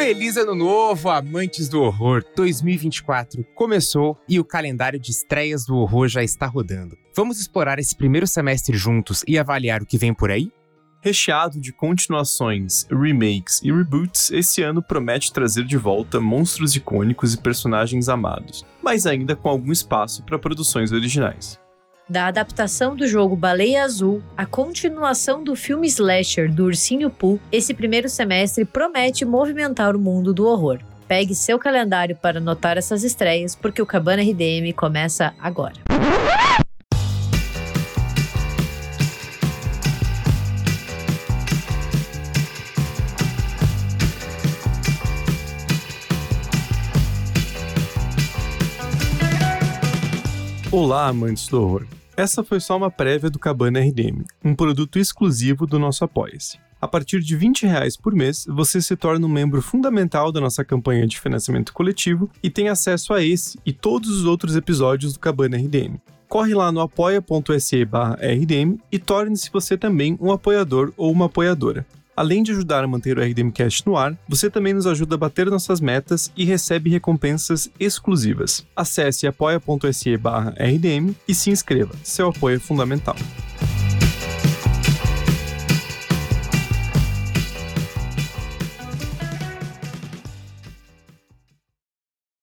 Feliz Ano Novo, amantes do horror! 2024 começou e o calendário de estreias do horror já está rodando. Vamos explorar esse primeiro semestre juntos e avaliar o que vem por aí? Recheado de continuações, remakes e reboots, esse ano promete trazer de volta monstros icônicos e personagens amados, mas ainda com algum espaço para produções originais da adaptação do jogo Baleia Azul, a continuação do filme slasher do Ursinho Pooh, esse primeiro semestre promete movimentar o mundo do horror. Pegue seu calendário para anotar essas estreias, porque o Cabana RDM começa agora. Olá, amantes do horror. Essa foi só uma prévia do Cabana RDM, um produto exclusivo do nosso Apoia-se. A partir de 20 reais por mês, você se torna um membro fundamental da nossa campanha de financiamento coletivo e tem acesso a esse e todos os outros episódios do Cabana RDM. Corre lá no apoia.se rdm e torne-se você também um apoiador ou uma apoiadora. Além de ajudar a manter o RDMcast no ar, você também nos ajuda a bater nossas metas e recebe recompensas exclusivas. Acesse apoia.se rdm e se inscreva. Seu apoio é fundamental.